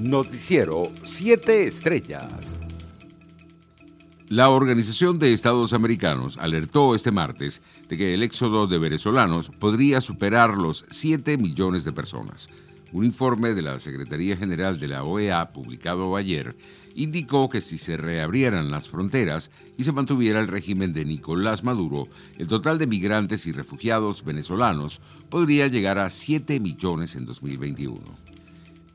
Noticiero 7 Estrellas. La Organización de Estados Americanos alertó este martes de que el éxodo de venezolanos podría superar los 7 millones de personas. Un informe de la Secretaría General de la OEA, publicado ayer, indicó que si se reabrieran las fronteras y se mantuviera el régimen de Nicolás Maduro, el total de migrantes y refugiados venezolanos podría llegar a 7 millones en 2021.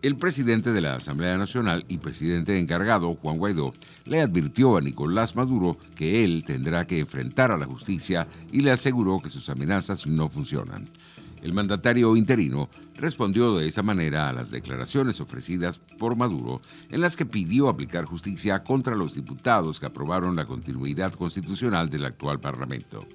El presidente de la Asamblea Nacional y presidente encargado, Juan Guaidó, le advirtió a Nicolás Maduro que él tendrá que enfrentar a la justicia y le aseguró que sus amenazas no funcionan. El mandatario interino respondió de esa manera a las declaraciones ofrecidas por Maduro en las que pidió aplicar justicia contra los diputados que aprobaron la continuidad constitucional del actual Parlamento.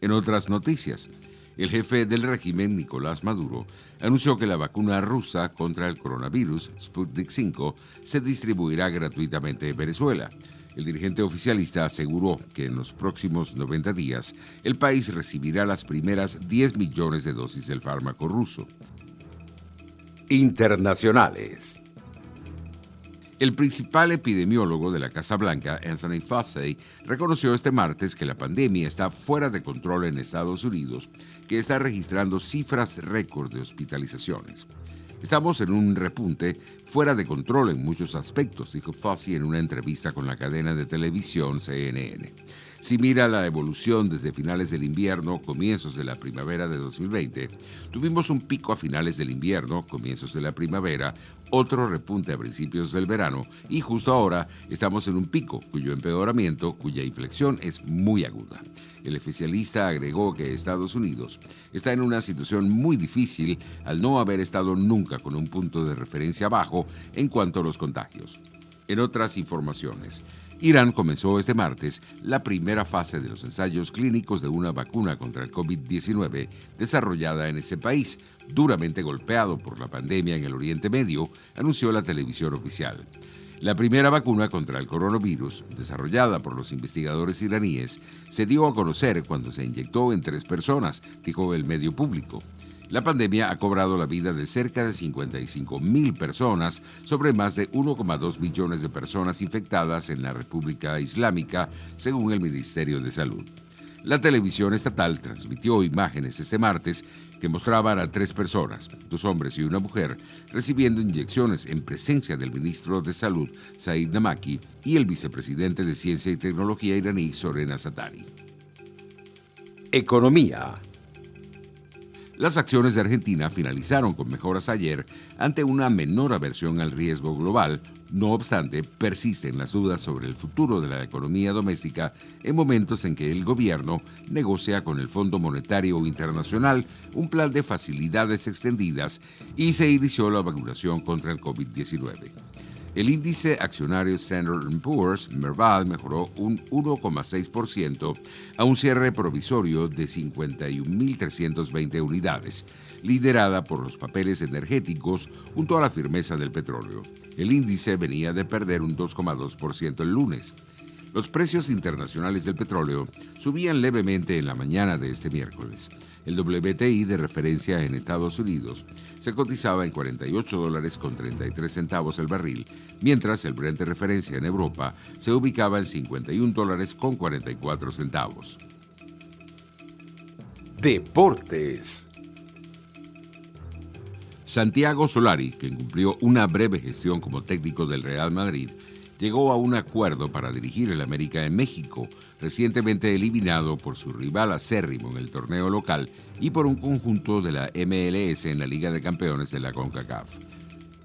En otras noticias, el jefe del régimen, Nicolás Maduro, anunció que la vacuna rusa contra el coronavirus, Sputnik V, se distribuirá gratuitamente en Venezuela. El dirigente oficialista aseguró que en los próximos 90 días el país recibirá las primeras 10 millones de dosis del fármaco ruso. Internacionales. El principal epidemiólogo de la Casa Blanca, Anthony Fauci, reconoció este martes que la pandemia está fuera de control en Estados Unidos, que está registrando cifras récord de hospitalizaciones. Estamos en un repunte fuera de control en muchos aspectos, dijo Fauci en una entrevista con la cadena de televisión CNN. Si mira la evolución desde finales del invierno, comienzos de la primavera de 2020, tuvimos un pico a finales del invierno, comienzos de la primavera, otro repunte a principios del verano y justo ahora estamos en un pico cuyo empeoramiento, cuya inflexión es muy aguda. El especialista agregó que Estados Unidos está en una situación muy difícil al no haber estado nunca con un punto de referencia bajo en cuanto a los contagios. En otras informaciones, Irán comenzó este martes la primera fase de los ensayos clínicos de una vacuna contra el COVID-19 desarrollada en ese país, duramente golpeado por la pandemia en el Oriente Medio, anunció la televisión oficial. La primera vacuna contra el coronavirus, desarrollada por los investigadores iraníes, se dio a conocer cuando se inyectó en tres personas, dijo el medio público. La pandemia ha cobrado la vida de cerca de 55 mil personas sobre más de 1,2 millones de personas infectadas en la República Islámica, según el Ministerio de Salud. La televisión estatal transmitió imágenes este martes que mostraban a tres personas, dos hombres y una mujer, recibiendo inyecciones en presencia del ministro de Salud, Said Namaki, y el vicepresidente de Ciencia y Tecnología iraní, Sorena Satari. Economía. Las acciones de Argentina finalizaron con mejoras ayer ante una menor aversión al riesgo global. No obstante, persisten las dudas sobre el futuro de la economía doméstica en momentos en que el gobierno negocia con el Fondo Monetario Internacional un plan de facilidades extendidas y se inició la vacunación contra el COVID-19. El índice accionario Standard Poor's Merval mejoró un 1,6% a un cierre provisorio de 51.320 unidades, liderada por los papeles energéticos junto a la firmeza del petróleo. El índice venía de perder un 2,2% el lunes. Los precios internacionales del petróleo subían levemente en la mañana de este miércoles. El WTI de referencia en Estados Unidos se cotizaba en 48 dólares con 33 centavos el barril, mientras el Brent de referencia en Europa se ubicaba en 51 dólares con 44 centavos. Deportes. Santiago Solari, quien cumplió una breve gestión como técnico del Real Madrid, llegó a un acuerdo para dirigir el América en México, recientemente eliminado por su rival acérrimo en el torneo local y por un conjunto de la MLS en la Liga de Campeones de la CONCACAF.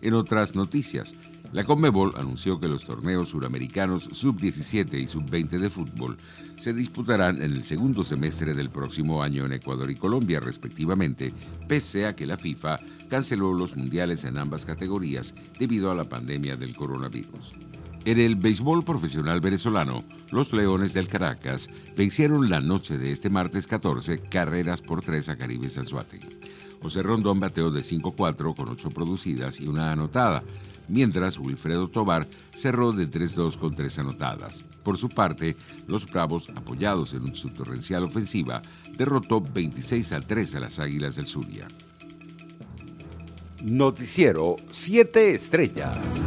En otras noticias, la Conmebol anunció que los torneos suramericanos sub-17 y sub-20 de fútbol se disputarán en el segundo semestre del próximo año en Ecuador y Colombia, respectivamente, pese a que la FIFA canceló los mundiales en ambas categorías debido a la pandemia del coronavirus. En el béisbol profesional venezolano, los Leones del Caracas vencieron la noche de este martes 14 carreras por tres a Caribes Suárez. José Rondón bateó de 5-4 con 8 producidas y una anotada, mientras Wilfredo Tobar cerró de 3-2 con 3 anotadas. Por su parte, los Bravos, apoyados en su torrencial ofensiva, derrotó 26 3 a las Águilas del Zulia. Noticiero 7 Estrellas.